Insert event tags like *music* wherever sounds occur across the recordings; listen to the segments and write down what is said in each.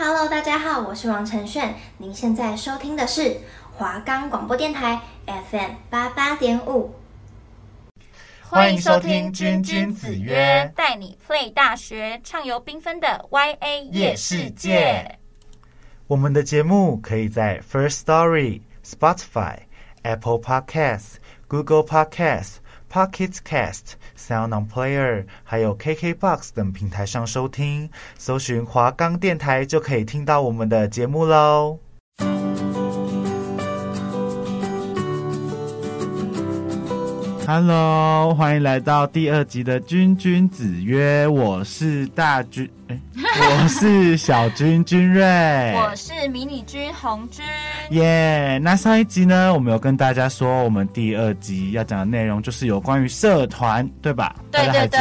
Hello，大家好，我是王承炫，您现在收听的是华冈广播电台 FM 八八点五。欢迎收听《君君子约》，带你 play 大学，畅游缤纷的 YA 夜世界。我们的节目可以在 First Story、Spotify、Apple Podcasts、Google Podcasts、Pocket Cast、Sound On Player，还有 KKBox 等平台上收听，搜寻华冈电台就可以听到我们的节目喽。Hello，欢迎来到第二集的《君君子约》，我是大君。欸我是小军君瑞，我是迷你军红军。耶！Yeah, 那上一集呢，我们有跟大家说，我们第二集要讲的内容就是有关于社团，对吧？对对对。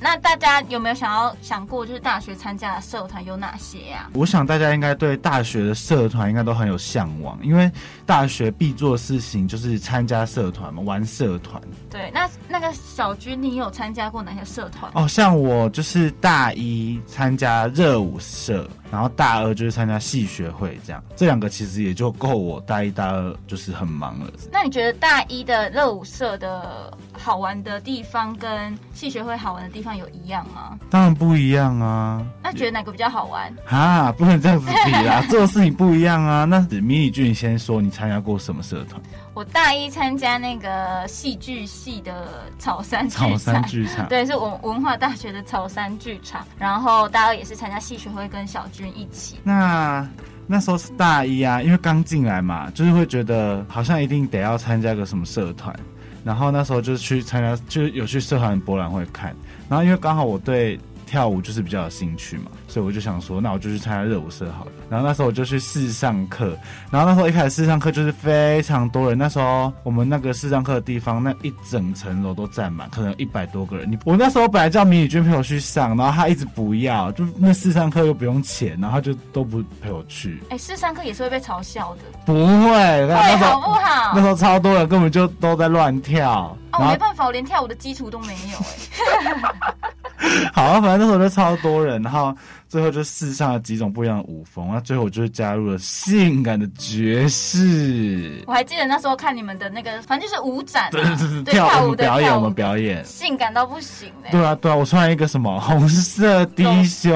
那大家有没有想要想过，就是大学参加的社团有哪些呀、啊？我想大家应该对大学的社团应该都很有向往，因为大学必做的事情就是参加社团嘛，玩社团。对，那那个小军，你有参加过哪些社团？哦，像我就是大一参加。热舞社，然后大二就是参加系学会，这样这两个其实也就够我大一、大二就是很忙了。那你觉得大一的热舞社的好玩的地方跟系学会好玩的地方有一样吗？当然不一样啊。那觉得哪个比较好玩？啊，不能这样子比啦，*laughs* 做的事情不一样啊。那迷你君，你先说你参加过什么社团？我大一参加那个戏剧系的草山草山剧场，对，是文文化大学的草山剧场。然后大二也是参加戏学会，跟小一起。那那时候是大一啊，因为刚进来嘛，就是会觉得好像一定得要参加个什么社团。然后那时候就去参加，就有去社团博览会看。然后因为刚好我对跳舞就是比较有兴趣嘛。所以我就想说，那我就去参加热舞社好了。然后那时候我就去试上课，然后那时候一开始试上课就是非常多人。那时候我们那个试上课的地方，那一整层楼都站满，可能一百多个人。你我那时候本来叫米宇君陪我去上，然后他一直不要，就那试上课又不用钱，然后他就都不陪我去。哎、欸，试上课也是会被嘲笑的。不会，会好不好？那时候超多人，根本就都在乱跳。哦，我没办法，我连跳舞的基础都没有哎、欸。*laughs* 好啊，反正那时候就超多人，然后。最后就试上了几种不一样的舞风，那最后我就加入了性感的爵士。我还记得那时候看你们的那个，反正就是舞展，啊，对对对，对跳舞的表演，我们表演，性感到不行嘞。对啊对啊，我穿了一个什么红色低胸，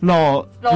露露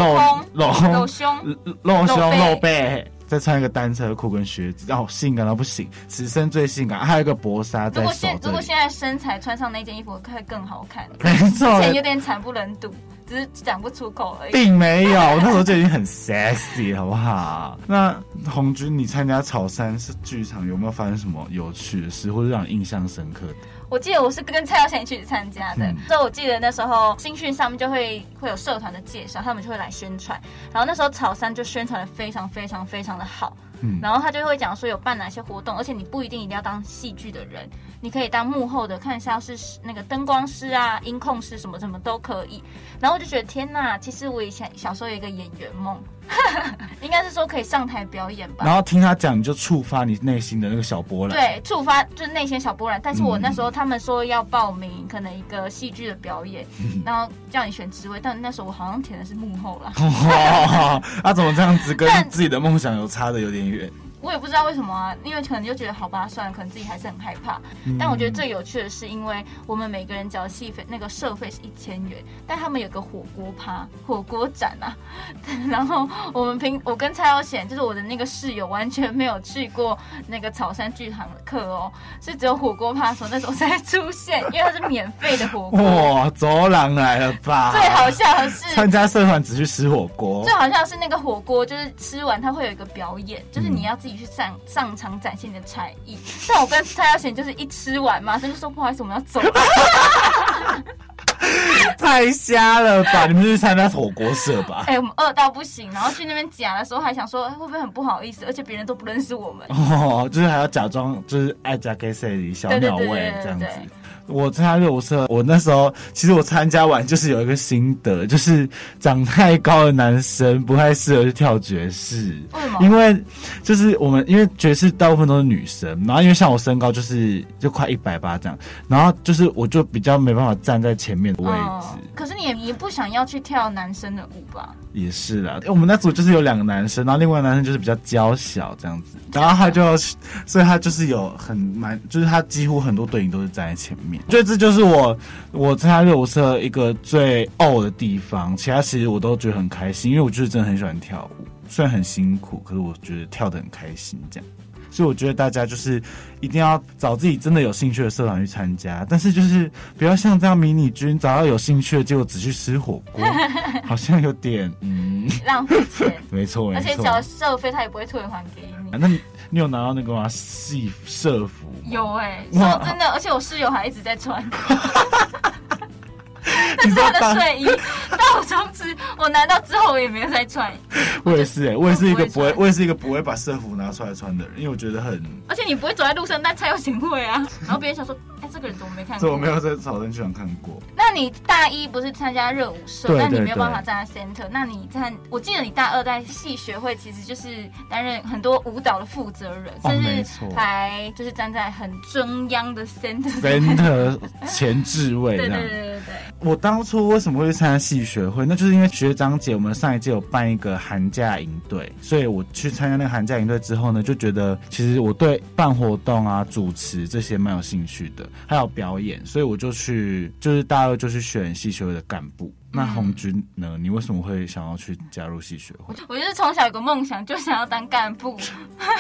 露露胸，露胸露背，再穿一个单车裤跟靴子，哦，性感到不行，此生最性感，还有一个薄纱在手。如果现如果现在身材穿上那件衣服会更好看，*laughs* 没错，之前有点惨不忍睹。只是讲不出口而已，并没有，*laughs* 那时候就已经很 sexy，好不好？那红军，你参加草山是剧场，有没有发生什么有趣的事，或者让你印象深刻的？我记得我是跟蔡耀贤一起参加的，嗯、所以我记得那时候新训上面就会会有社团的介绍，他们就会来宣传，然后那时候草山就宣传的非常非常非常的好。嗯、然后他就会讲说有办哪些活动，而且你不一定一定要当戏剧的人，你可以当幕后的，看一下是那个灯光师啊、音控师什么什么都可以。然后我就觉得天哪，其实我以前小时候有一个演员梦。*laughs* 应该是说可以上台表演吧，然后听他讲，你就触发你内心的那个小波澜。对，触发就是内心小波澜。但是我那时候他们说要报名，可能一个戏剧的表演，嗯、然后叫你选职位，但那时候我好像填的是幕后了。哇，*laughs* 他怎么这样子跟 *laughs* 自己的梦想有差的有点远？我也不知道为什么啊，因为可能就觉得好吧，算了，可能自己还是很害怕。嗯、但我觉得最有趣的是，因为我们每个人缴的戏费，那个社费是一千元，但他们有个火锅趴、火锅展啊。*laughs* 然后我们平，我跟蔡耀贤，就是我的那个室友，完全没有去过那个草山剧场的课哦，是只有火锅趴的时候那时候才出现，因为它是免费的火锅。哇，走廊来了吧？最好笑的是，参加社团只去吃火锅。最好笑的是那个火锅，就是吃完它会有一个表演，就是你要自己。去上上场展现你的才艺，但我跟蔡耀贤就是一吃完嘛，他就说不好意思，我们要走了。*laughs* 太瞎了吧！你们是去参加火锅社吧？*laughs* 哎、欸，我们饿到不行，然后去那边夹的时候还想说会不会很不好意思，而且别人都不认识我们。哦，就是还要假装就是爱加给谁小鸟胃这样子。我参加热舞社，我那时候其实我参加完就是有一个心得，就是长太高的男生不太适合去跳爵士。为什么？因为就是我们因为爵士大部分都是女生，然后因为像我身高就是就快一百八这样，然后就是我就比较没办法站在前面的位置。哦、可是你也也不想要去跳男生的舞吧？也是啦，我们那组就是有两个男生，然后另外男生就是比较娇小这样子，然后他就，所以他就是有很蛮，就是他几乎很多队影都是站在前面。所以这就是我我参加热舞社一个最傲的地方，其他其实我都觉得很开心，因为我就是真的很喜欢跳舞，虽然很辛苦，可是我觉得跳的很开心这样。所以我觉得大家就是一定要找自己真的有兴趣的社团去参加，但是就是不要像这样迷你君找到有兴趣的，结果只去吃火锅，好像有点嗯浪费钱。没错，没错。而且缴社费他也不会退还给你。啊、那你你有拿到那个吗？系社服？有哎、欸，说真的，而且我室友还一直在穿。*laughs* *laughs* 这是他的睡衣，*laughs* 但我从此我难道之后我也没有再穿。我也是哎、欸，我也是一个不会，我也是一个不会把社服拿出来穿的人，因为我觉得很。而且你不会走在路上，但才有行会啊。然后别人想说，哎、欸，这个人怎么没看过？我没有在草根剧场看过。那你大一不是参加热舞社，但你没有办法站在 center。那你在，我记得你大二在戏学会，其实就是担任很多舞蹈的负责人，甚至还就是站在很中央的 center。center *laughs* 前置位。对对对对对。我当初为什么会去参加系学会？那就是因为学长姐我们上一届有办一个寒假营队，所以我去参加那个寒假营队之后呢，就觉得其实我对办活动啊、主持这些蛮有兴趣的，还有表演，所以我就去，就是大二就去选系学会的干部。那红军呢？你为什么会想要去加入戏学会？我就是从小有个梦想，就想要当干部。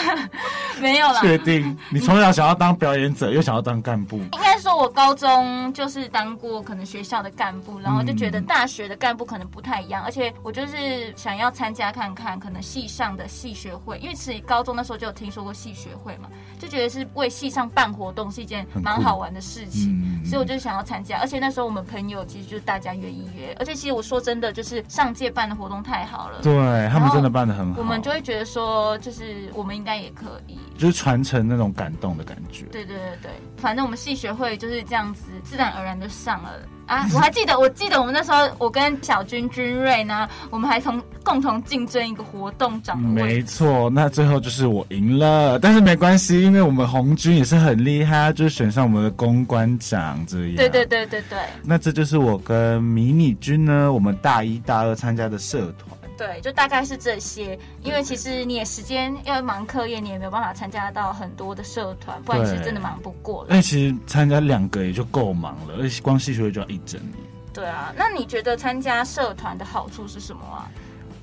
*laughs* 没有啦。确定？你从小想要当表演者，又想要当干部？应该说，我高中就是当过可能学校的干部，然后就觉得大学的干部可能不太一样，而且我就是想要参加看看，可能戏上的戏学会，因为其实高中那时候就有听说过戏学会嘛，就觉得是为戏上办活动是一件蛮好玩的事情，所以我就想要参加。而且那时候我们朋友其实就是大家约一约。而且其实我说真的，就是上届办的活动太好了，对他们真的办的很好，我们就会觉得说，就是我们应该也可以，就是传承那种感动的感觉。对对对对，反正我们戏学会就是这样子，自然而然就上了。啊，我还记得，我记得我们那时候，我跟小军军瑞呢，我们还同共同竞争一个活动长的位。没错，那最后就是我赢了，但是没关系，因为我们红军也是很厉害，就是选上我们的公关长这样。对对对对对。那这就是我跟迷你军呢，我们大一大二参加的社团。对，就大概是这些，因为其实你也时间要忙课业，你也没有办法参加到很多的社团，不然你是真的忙不过了。那，其实参加两个也就够忙了，而且光系学会就要一整年。对啊，那你觉得参加社团的好处是什么啊？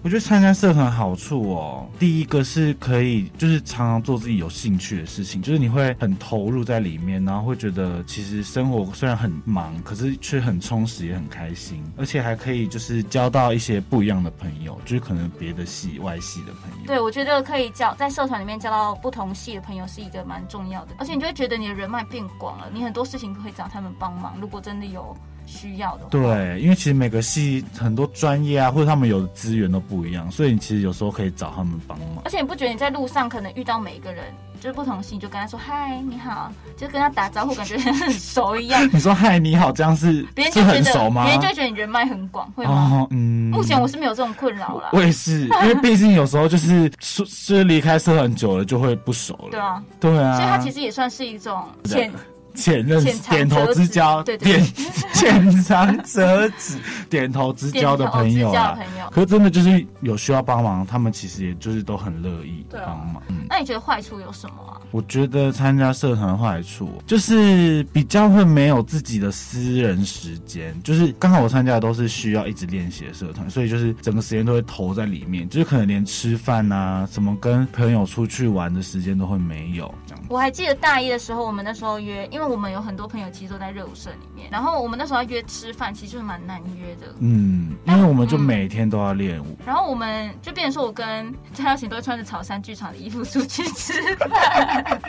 我觉得参加社团好处哦，第一个是可以就是常常做自己有兴趣的事情，就是你会很投入在里面，然后会觉得其实生活虽然很忙，可是却很充实也很开心，而且还可以就是交到一些不一样的朋友，就是可能别的系外系的朋友。对，我觉得可以交在社团里面交到不同系的朋友是一个蛮重要的，而且你就会觉得你的人脉变广了，你很多事情可以找他们帮忙。如果真的有。需要的对，因为其实每个系很多专业啊，或者他们有的资源都不一样，所以你其实有时候可以找他们帮忙。而且你不觉得你在路上可能遇到每一个人，就是不同系，就跟他说嗨，你好，就跟他打招呼，感觉很熟一样。*laughs* 你说嗨，你好，这样是别人就觉得很熟吗？别人就觉得你人脉很广，会吗？哦，嗯，目前我是没有这种困扰了。我也是，因为毕竟有时候就是是离开社很久了就会不熟了。对啊，对啊，所以它其实也算是一种潜。浅认点头之交，对对对，点浅尝辄止，点头之交的朋友啊。可是真的就是有需要帮忙，他们其实也就是都很乐意帮忙。嗯，那你觉得坏处有什么啊？我觉得参加社团坏处就是比较会没有自己的私人时间，就是刚好我参加的都是需要一直练习的社团，所以就是整个时间都会投在里面，就是可能连吃饭啊，什么跟朋友出去玩的时间都会没有这样。我还记得大一的时候，我们那时候约，因为我们有很多朋友其实都在热舞社里面，然后我们那时候要约吃饭，其实就是蛮难约的。嗯，因为我们就每天都要练舞，然后我们就变成说，我跟蔡耀贤都会穿着草山剧场的衣服出去吃饭。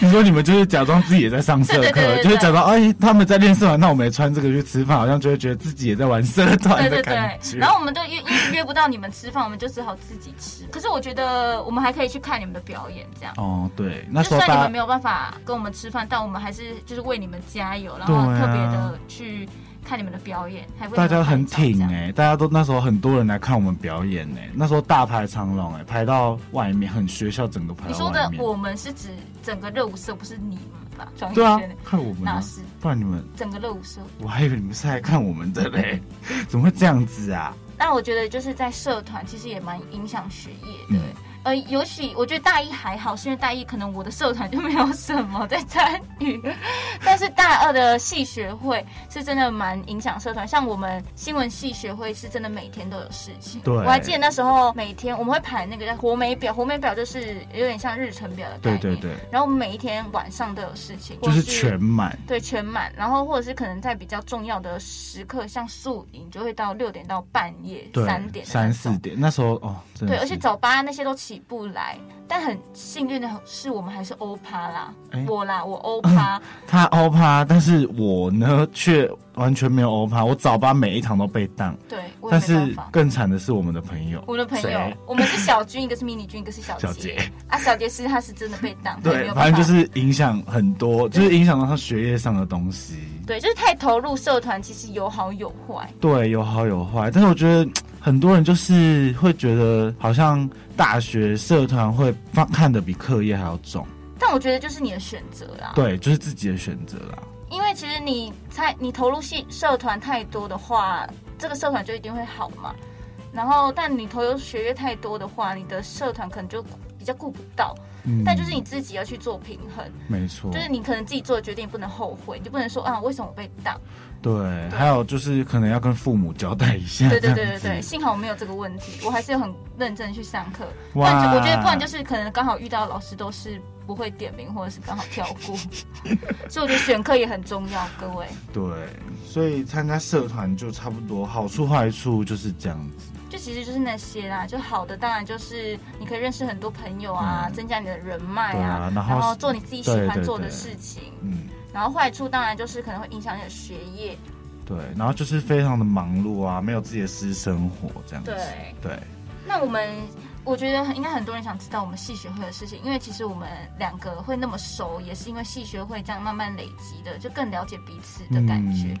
你说你们就是假装自己也在上社 *laughs* 课，就是假装哎他们在练社团，那我们也穿这个去吃饭，好像就会觉得自己也在玩社团的感觉。然后我们就约约约不到你们吃饭，我们就只好自己吃。可是我觉得我们还可以去看你们的表演，这样。哦，对，那时候就算你们没有办法跟我们吃饭，但我们还是就是为你们加油，然后特别的去。看你们的表演，还大家很挺哎、欸，大家都那时候很多人来看我们表演哎、欸，那时候大排长龙哎、欸，排到外面，很学校整个排到。你说的我们是指整个热舞社，不是你们吧？对啊，看我们那是，不然你们整个热舞社，我还以为你们是来看我们的嘞，怎么会这样子啊？那我觉得就是在社团，其实也蛮影响学业的。嗯呃，尤其我觉得大一还好，是因为大一可能我的社团就没有什么在参与，但是大二的系学会是真的蛮影响社团。像我们新闻系学会是真的每天都有事情。对，我还记得那时候每天我们会排那个叫活美表，活美表就是有点像日程表的概念。对对对。然后我们每一天晚上都有事情，就是全满。对，全满。然后或者是可能在比较重要的时刻，像宿营就会到六点到半夜三点、三四点。那时候哦，对，而且早八那些都起不来，但很幸运的是，我们还是欧趴啦。欸、我啦，我欧趴、*laughs* 嗯，他欧趴，但是我呢却完全没有欧趴。我早八每一堂都被当。对，但是更惨的是我们的朋友，我们的朋友，我们是小军，一个是迷你军，一个是小杰。小啊，小杰是他是真的被当。*laughs* 对，反正就是影响很多，就是影响到他学业上的东西。对，就是太投入社团，其实有好有坏。对，有好有坏，但是我觉得。很多人就是会觉得，好像大学社团会放看得比课业还要重。但我觉得就是你的选择啦。对，就是自己的选择啦。因为其实你太你投入系社团太多的话，这个社团就一定会好嘛。然后，但你投入学业太多的话，你的社团可能就比较顾不到。嗯。但就是你自己要去做平衡。没错。就是你可能自己做的决定不能后悔，你就不能说啊，为什么我被当？对，还有就是可能要跟父母交代一下。对对对对对，幸好我没有这个问题，我还是有很认真去上课。哇，我觉得不然就是可能刚好遇到老师都是不会点名，或者是刚好跳过，*laughs* 所以我觉得选课也很重要，各位。对，所以参加社团就差不多，好处坏处就是这样子。就其实就是那些啦，就好的当然就是你可以认识很多朋友啊，嗯、增加你的人脉啊，啊然，然后做你自己喜欢做的事情。对对对嗯。然后坏处当然就是可能会影响你的学业，对，然后就是非常的忙碌啊，没有自己的私生活这样子。对对。那我们我觉得应该很多人想知道我们系学会的事情，因为其实我们两个会那么熟，也是因为系学会这样慢慢累积的，就更了解彼此的感觉。嗯，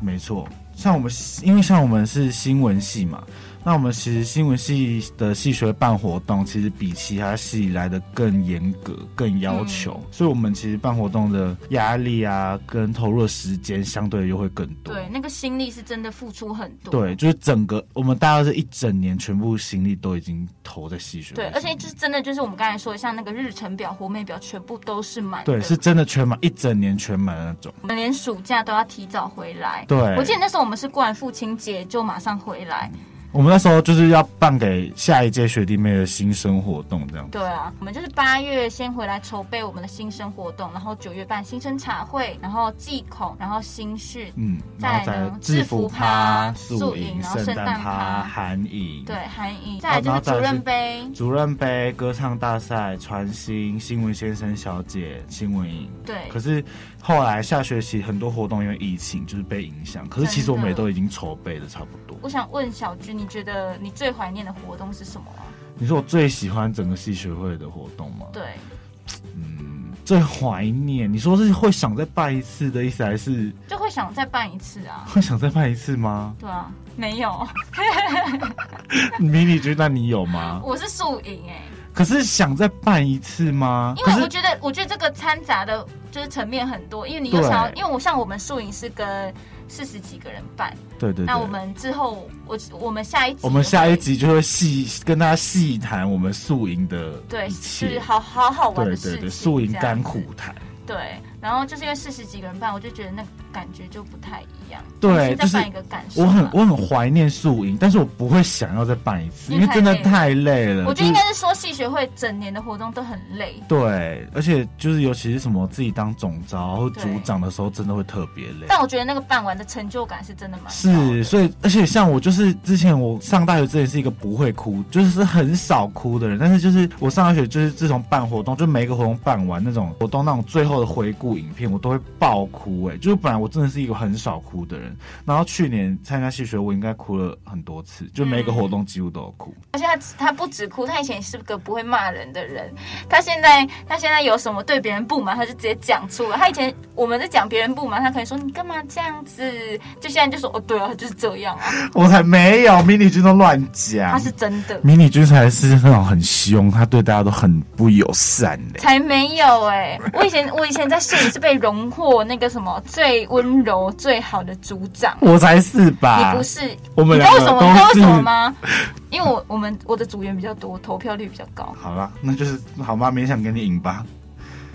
没错，像我们因为像我们是新闻系嘛。那我们其实新闻系的系学会办活动，其实比其他系来的更严格、更要求，嗯，所以我们其实办活动的压力啊，跟投入的时间相对又会更多。对，那个心力是真的付出很多。对，就是整个我们大概是一整年全部心力都已经投在系学会。对，而且就是真的就是我们刚才说的，像那个日程表、活妹表，全部都是满。对，是真的全满，一整年全满的那种。我们连暑假都要提早回来。对，我记得那时候我们是过完父亲节就马上回来。我们那时候就是要办给下一届学弟妹的新生活动，这样。对啊，我们就是八月先回来筹备我们的新生活动，然后九月办新生茶会，然后祭孔，然后新训，嗯，再来呢制服趴、宿营，然后圣诞趴、韩营，对，韩营，再来就是主任杯、主任杯、歌唱大赛、传新、新闻先生小姐、新闻营。对，可是。后来下学期很多活动因为疫情就是被影响，可是其实我们也都已经筹备的差不多。我想问小军，你觉得你最怀念的活动是什么啊？你说我最喜欢整个系学会的活动吗？对，嗯，最怀念。你说是会想再办一次的意思，还是就会想再办一次啊？会想再办一次吗？对啊，没有。迷你军，那你有吗？我是宿营哎。可是想再办一次吗？因为我觉得，我觉得这个掺杂的。就是层面很多，因为你又想要，因为我像我们宿营是跟四十几个人办，对对，对。那我们之后，我我们下一集，我们下一集就会细跟大家细谈我们宿营的对，就是好好好玩的事情，对对对，宿营甘苦谈。对，然后就是因为四十几个人办，我就觉得那感觉就不太一样。对，就是一个感受。我很我很怀念宿营，但是我不会想要再办一次，因为真的太累了。我觉得应该是说戏学会整年的活动都很累。对，而且就是尤其是什么自己当总招或组长的时候，真的会特别累。但我觉得那个办完的成就感是真的蛮。是，所以而且像我就是之前我上大学之前是一个不会哭，就是很少哭的人，但是就是我上大学就是自从办活动，就每一个活动办完那种活动那种最后。的回顾影片，我都会爆哭哎、欸！就是本来我真的是一个很少哭的人，然后去年参加戏学，我应该哭了很多次，就每个活动几乎都有哭。嗯、而且他他不止哭，他以前是个不会骂人的人，他现在他现在有什么对别人不满，他就直接讲出来。他以前我们在讲别人不满，他可以说你干嘛这样子，就现在就说哦对啊，就是这样啊。我才没有，迷你君都乱讲，他是真的。迷你君才是那种很凶，他对大家都很不友善的、欸。才没有哎、欸，我以前我。以前在市里是被荣获那个什么最温柔最好团的组长。我才是吧？你不是？我们你知道为什么？你知道为什么吗？因为我我们我的组员比较多，投票率比较高。好了，那就是好吧，勉强给你赢吧。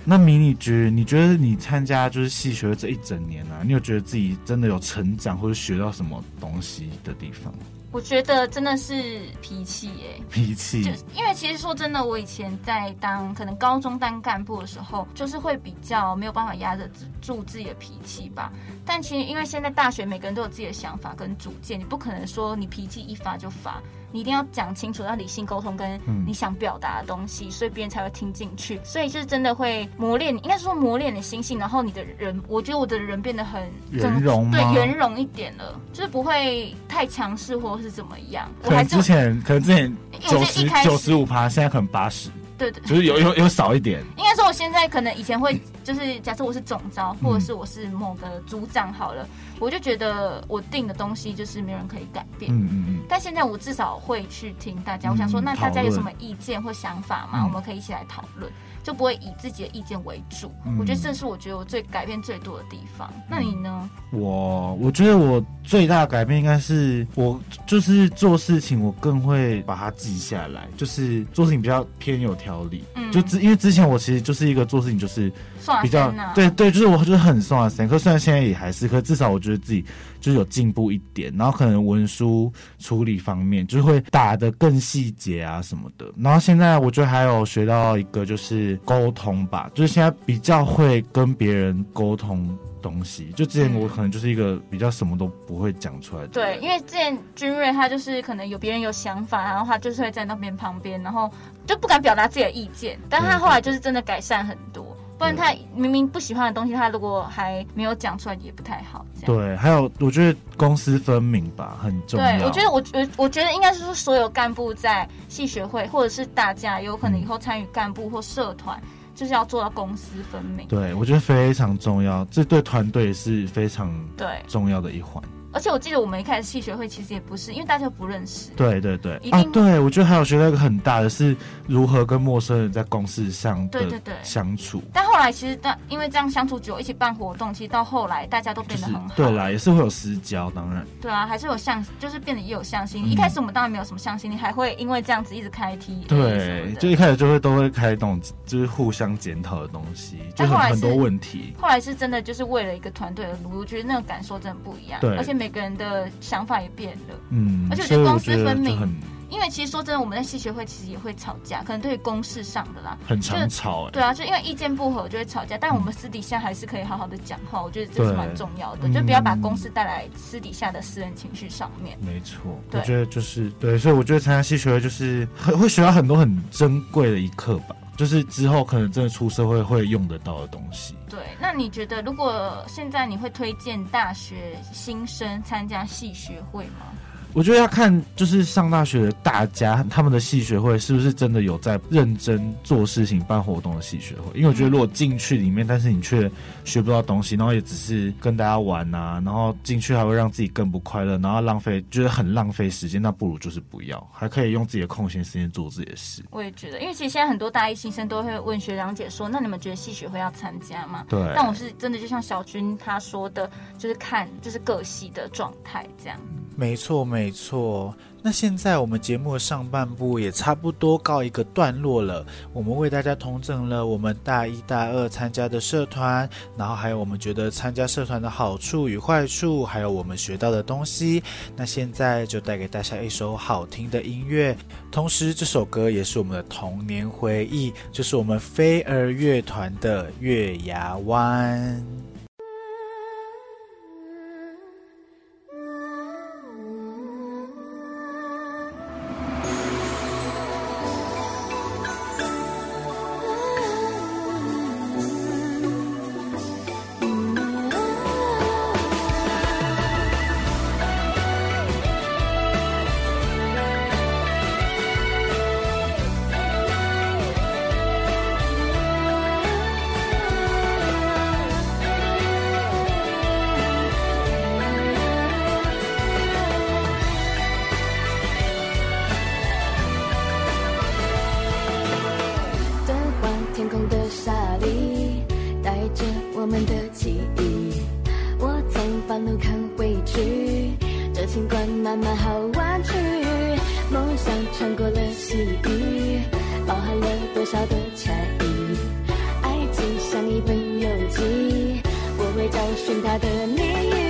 那迷你橘，你觉得你参加就是戏学这一整年啊，你有觉得自己真的有成长或者学到什么东西的地方？我觉得真的是脾气耶，脾气。就因为其实说真的，我以前在当可能高中当干部的时候，就是会比较没有办法压得住自己的脾气吧。但其实因为现在大学每个人都有自己的想法跟主见，你不可能说你脾气一发就发。你一定要讲清楚，要理性沟通，跟你想表达的东西，嗯、所以别人才会听进去。所以就是真的会磨练你，应该是说磨练你心性，然后你的人，我觉得我的人变得很圆融，对，圆融一点了，就是不会太强势或者是怎么样。我还之前可能之前九十九十五趴，现在可能八十。对对，就是有有有少一点。应该说，我现在可能以前会，就是假设我是总招，或者是我是某个组长好了，我就觉得我定的东西就是没有人可以改变。嗯嗯嗯。但现在我至少会去听大家，我想说，那大家有什么意见或想法吗？我们可以一起来讨论，就不会以自己的意见为主。我觉得这是我觉得我最改变最多的地方。那你呢？我我觉得我最大的改变应该是我就是做事情，我更会把它记下来，就是做事情比较偏有条理。嗯，就之因为之前我其实就是一个做事情就是比较对对，就是我就是很松啊散。可虽然现在也还是，可至少我觉得自己就是有进步一点。然后可能文书处理方面就是会打的更细节啊什么的。然后现在我觉得还有学到一个就是沟通吧，就是现在比较会跟别人沟通。东西就之前我可能就是一个比较什么都不会讲出来的。对，因为之前君瑞他就是可能有别人有想法，然后他就是会在那边旁边，然后就不敢表达自己的意见。但他后来就是真的改善很多，不然他明明不喜欢的东西，他如果还没有讲出来也不太好。对，还有我觉得公私分明吧，很重要。对，我觉得我我我觉得应该是说所有干部在系学会，或者是大家有可能以后参与干部或社团。嗯就是要做到公私分明，对，我觉得非常重要，这对团队是非常对重要的一环。而且我记得我们一开始系学会其实也不是，因为大家不认识。对对对，一定啊，对，我觉得还有学到一个很大的是如何跟陌生人在公事上对对对相处。但后来其实但因为这样相处久，一起办活动，其实到后来大家都变得很好。就是、对啦，也是会有私交，当然。对啊，还是有向，就是变得也有向心。嗯、一开始我们当然没有什么向心，你还会因为这样子一直开 T。对，就一开始就会都会开那种就是互相检讨的东西，就很很多问题。后来是真的就是为了一个团队而努力，我觉得那个感受真的不一样。对，而且每个人的。想法也变了，嗯，而且我觉得公私分明，因为其实说真的，我们在戏学会其实也会吵架，可能对于公事上的啦，很常吵，对啊，就因为意见不合就会吵架，但我们私底下还是可以好好的讲话，我觉得这是蛮重要的，就不要把公事带来私底下的私人情绪上面。没错，我觉得就是对，所以我觉得参加戏学会就是很会学到很多很珍贵的一课吧。就是之后可能真的出社会会用得到的东西。对，那你觉得如果现在你会推荐大学新生参加系学会吗？我觉得要看，就是上大学的大家，他们的系学会是不是真的有在认真做事情、办活动的系学会？因为我觉得，如果进去里面，但是你却学不到东西，然后也只是跟大家玩啊，然后进去还会让自己更不快乐，然后浪费，觉得很浪费时间，那不如就是不要，还可以用自己的空闲时间做自己的事。我也觉得，因为其实现在很多大一新生都会问学长姐说：“那你们觉得系学会要参加吗？”对。但我是真的就像小军他说的，就是看就是各系的状态这样。没错，没没错。那现在我们节目的上半部也差不多告一个段落了。我们为大家统整了我们大一、大二参加的社团，然后还有我们觉得参加社团的好处与坏处，还有我们学到的东西。那现在就带给大家一首好听的音乐，同时这首歌也是我们的童年回忆，就是我们飞儿乐团的《月牙湾》。路看回去，这情关慢慢好弯曲。梦想穿过了细雨，包含了多少的差异？爱情像一本游记，我会找寻它的谜语。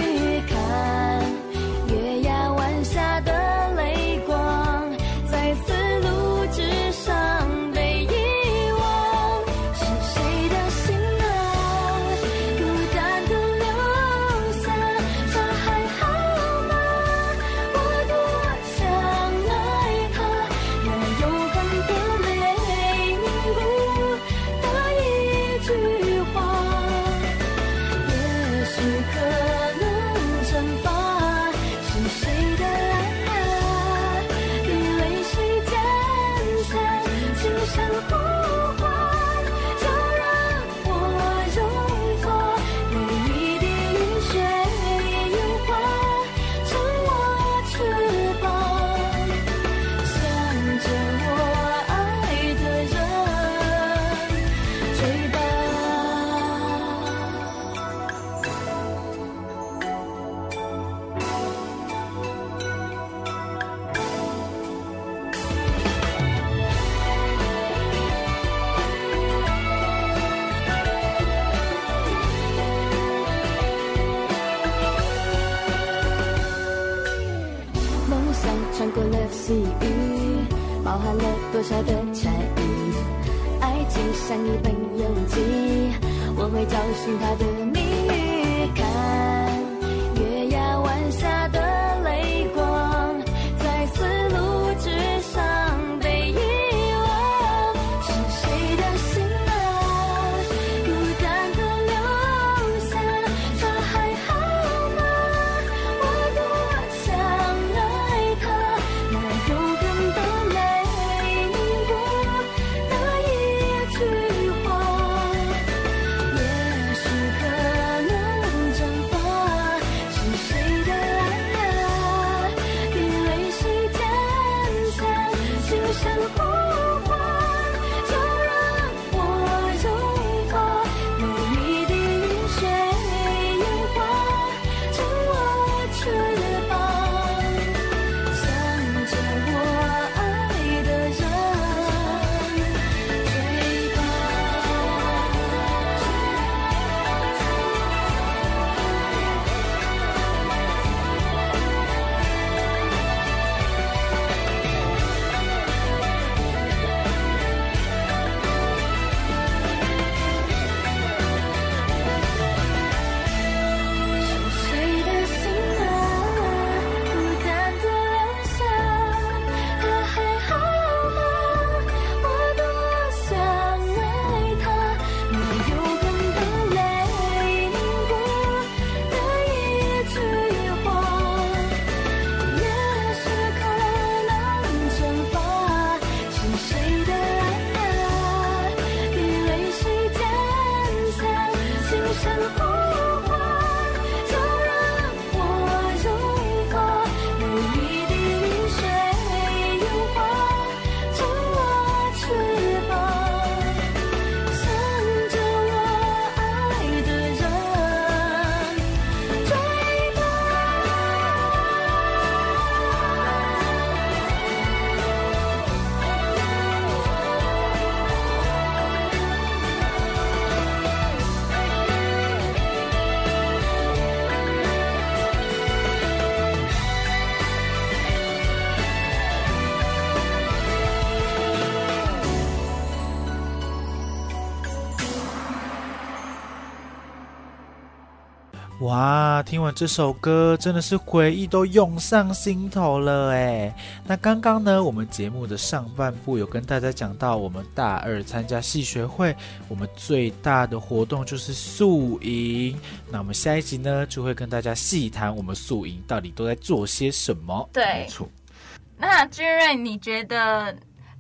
哇，听完这首歌，真的是回忆都涌上心头了哎。那刚刚呢，我们节目的上半部有跟大家讲到，我们大二参加系学会，我们最大的活动就是宿营。那我们下一集呢，就会跟大家细谈我们宿营到底都在做些什么。对，没错。那君瑞，你觉得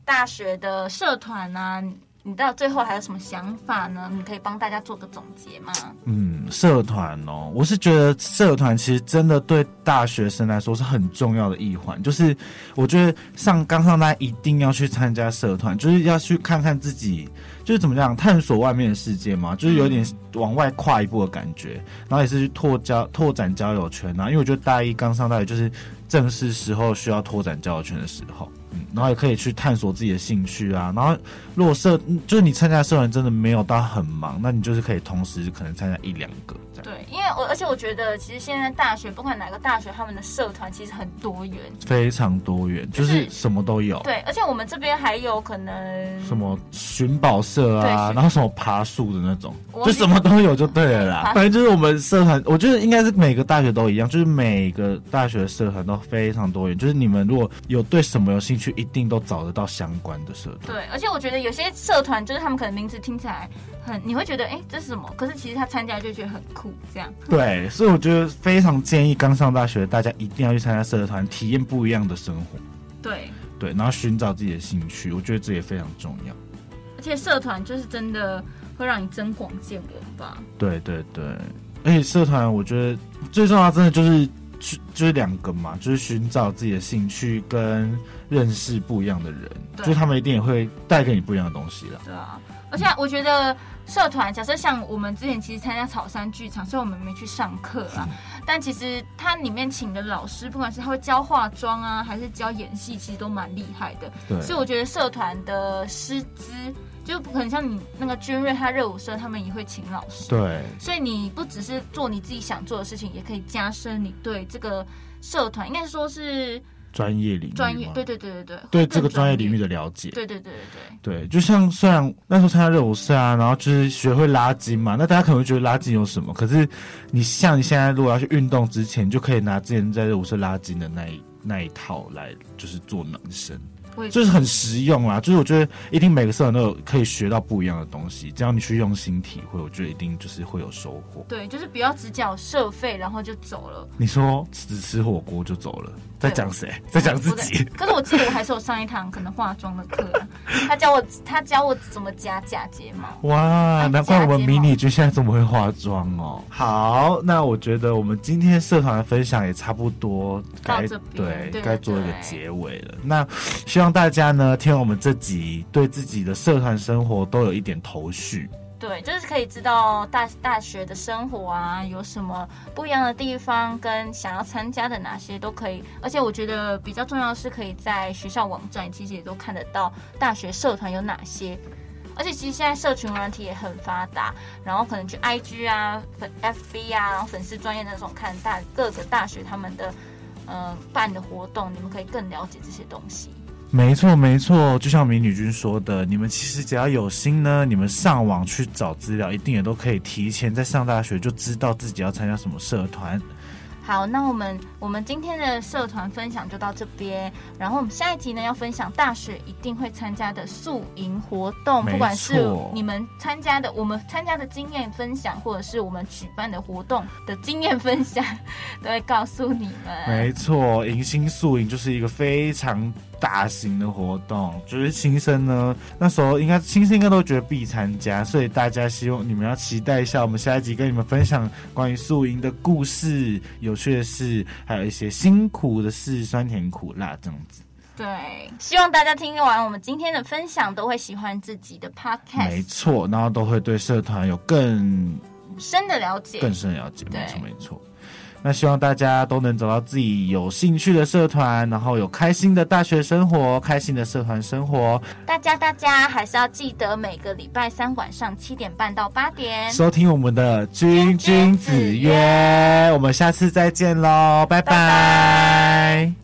大学的社团呢、啊？你到最后还有什么想法呢？你可以帮大家做个总结吗？嗯，社团哦，我是觉得社团其实真的对大学生来说是很重要的一环。就是我觉得上刚上大家一定要去参加社团，就是要去看看自己，就是怎么讲，探索外面的世界嘛，就是有点往外跨一步的感觉。然后也是去拓交拓展交友圈啊，因为我觉得大一刚上大学就是正是时候需要拓展交友圈的时候。嗯，然后也可以去探索自己的兴趣啊。然后，如果社就是你参加社团真的没有到很忙，那你就是可以同时可能参加一两个这样。对，因为我而且我觉得，其实现在大学不管哪个大学，他们的社团其实很多元，非常多元，就是什么都有。对，而且我们这边还有可能什么寻宝社啊，然后什么爬树的那种，就什么都有就对了啦。反正就是我们社团，我觉得应该是每个大学都一样，就是每个大学的社团都非常多元。就是你们如果有对什么有兴趣，去一定都找得到相关的社团。对，而且我觉得有些社团就是他们可能名字听起来很，你会觉得哎、欸，这是什么？可是其实他参加就觉得很酷，这样。对，所以我觉得非常建议刚上大学大家一定要去参加社团，体验不一样的生活。对对，然后寻找自己的兴趣，我觉得这也非常重要。而且社团就是真的会让你增广见闻吧？对对对，而且社团我觉得最重要，真的就是。就是两个嘛，就是寻找自己的兴趣跟认识不一样的人，就是他们一定也会带给你不一样的东西了。对啊，而且我觉得社团，假设像我们之前其实参加草山剧场，虽然我们没去上课啊，嗯、但其实它里面请的老师，不管是他会教化妆啊，还是教演戏，其实都蛮厉害的。对，所以我觉得社团的师资。就不可能像你那个君瑞，他热舞社他们也会请老师，对，所以你不只是做你自己想做的事情，也可以加深你对这个社团，应该说是专业领域，专业，对对对对对，对这个专业领域的了解，对对对对对，对，就像虽然那时候参加热舞社啊，然后就是学会拉筋嘛，那大家可能会觉得拉筋有什么？可是你像你现在如果要去运动之前，就可以拿之前在热舞社拉筋的那一那一套来，就是做暖身。就是很实用啦，就是我觉得一定每个社团都有可以学到不一样的东西，只要你去用心体会，我觉得一定就是会有收获。对，就是不要只缴社费然后就走了。你说只吃火锅就走了，在讲谁？在讲自己。可是我记得我还是有上一堂可能化妆的课，*laughs* 他教我他教我怎么夹假睫毛。哇，难怪我们迷你君现在这么会化妆哦。好，那我觉得我们今天社团的分享也差不多该对该做一个结尾了。那希望。大家呢，听我们这集，对自己的社团生活都有一点头绪。对，就是可以知道大大学的生活啊，有什么不一样的地方，跟想要参加的哪些都可以。而且我觉得比较重要的是，可以在学校网站其实也都看得到大学社团有哪些。而且其实现在社群软体也很发达，然后可能去 IG 啊、粉 FB 啊，然后粉丝专业那种看大各个大学他们的呃办的活动，你们可以更了解这些东西。没错，没错，就像迷女君说的，你们其实只要有心呢，你们上网去找资料，一定也都可以提前在上大学就知道自己要参加什么社团。好，那我们我们今天的社团分享就到这边，然后我们下一集呢要分享大学一定会参加的宿营活动，不管是你们参加的，我们参加的经验分享，或者是我们举办的活动的经验分享，都会告诉你们。没错，迎新宿营就是一个非常大型的活动，就是新生呢那时候应该新生应该都觉得必参加，所以大家希望你们要期待一下，我们下一集跟你们分享关于宿营的故事。有趣的事，还有一些辛苦的事，酸甜苦辣这样子。对，希望大家听完我们今天的分享，都会喜欢自己的 podcast。没错，然后都会对社团有更深的了解，更深的了解。没错，没错。那希望大家都能找到自己有兴趣的社团，然后有开心的大学生活，开心的社团生活。大家大家还是要记得每个礼拜三晚上七点半到八点收听我们的君君子约。我们下次再见喽，拜拜。拜拜。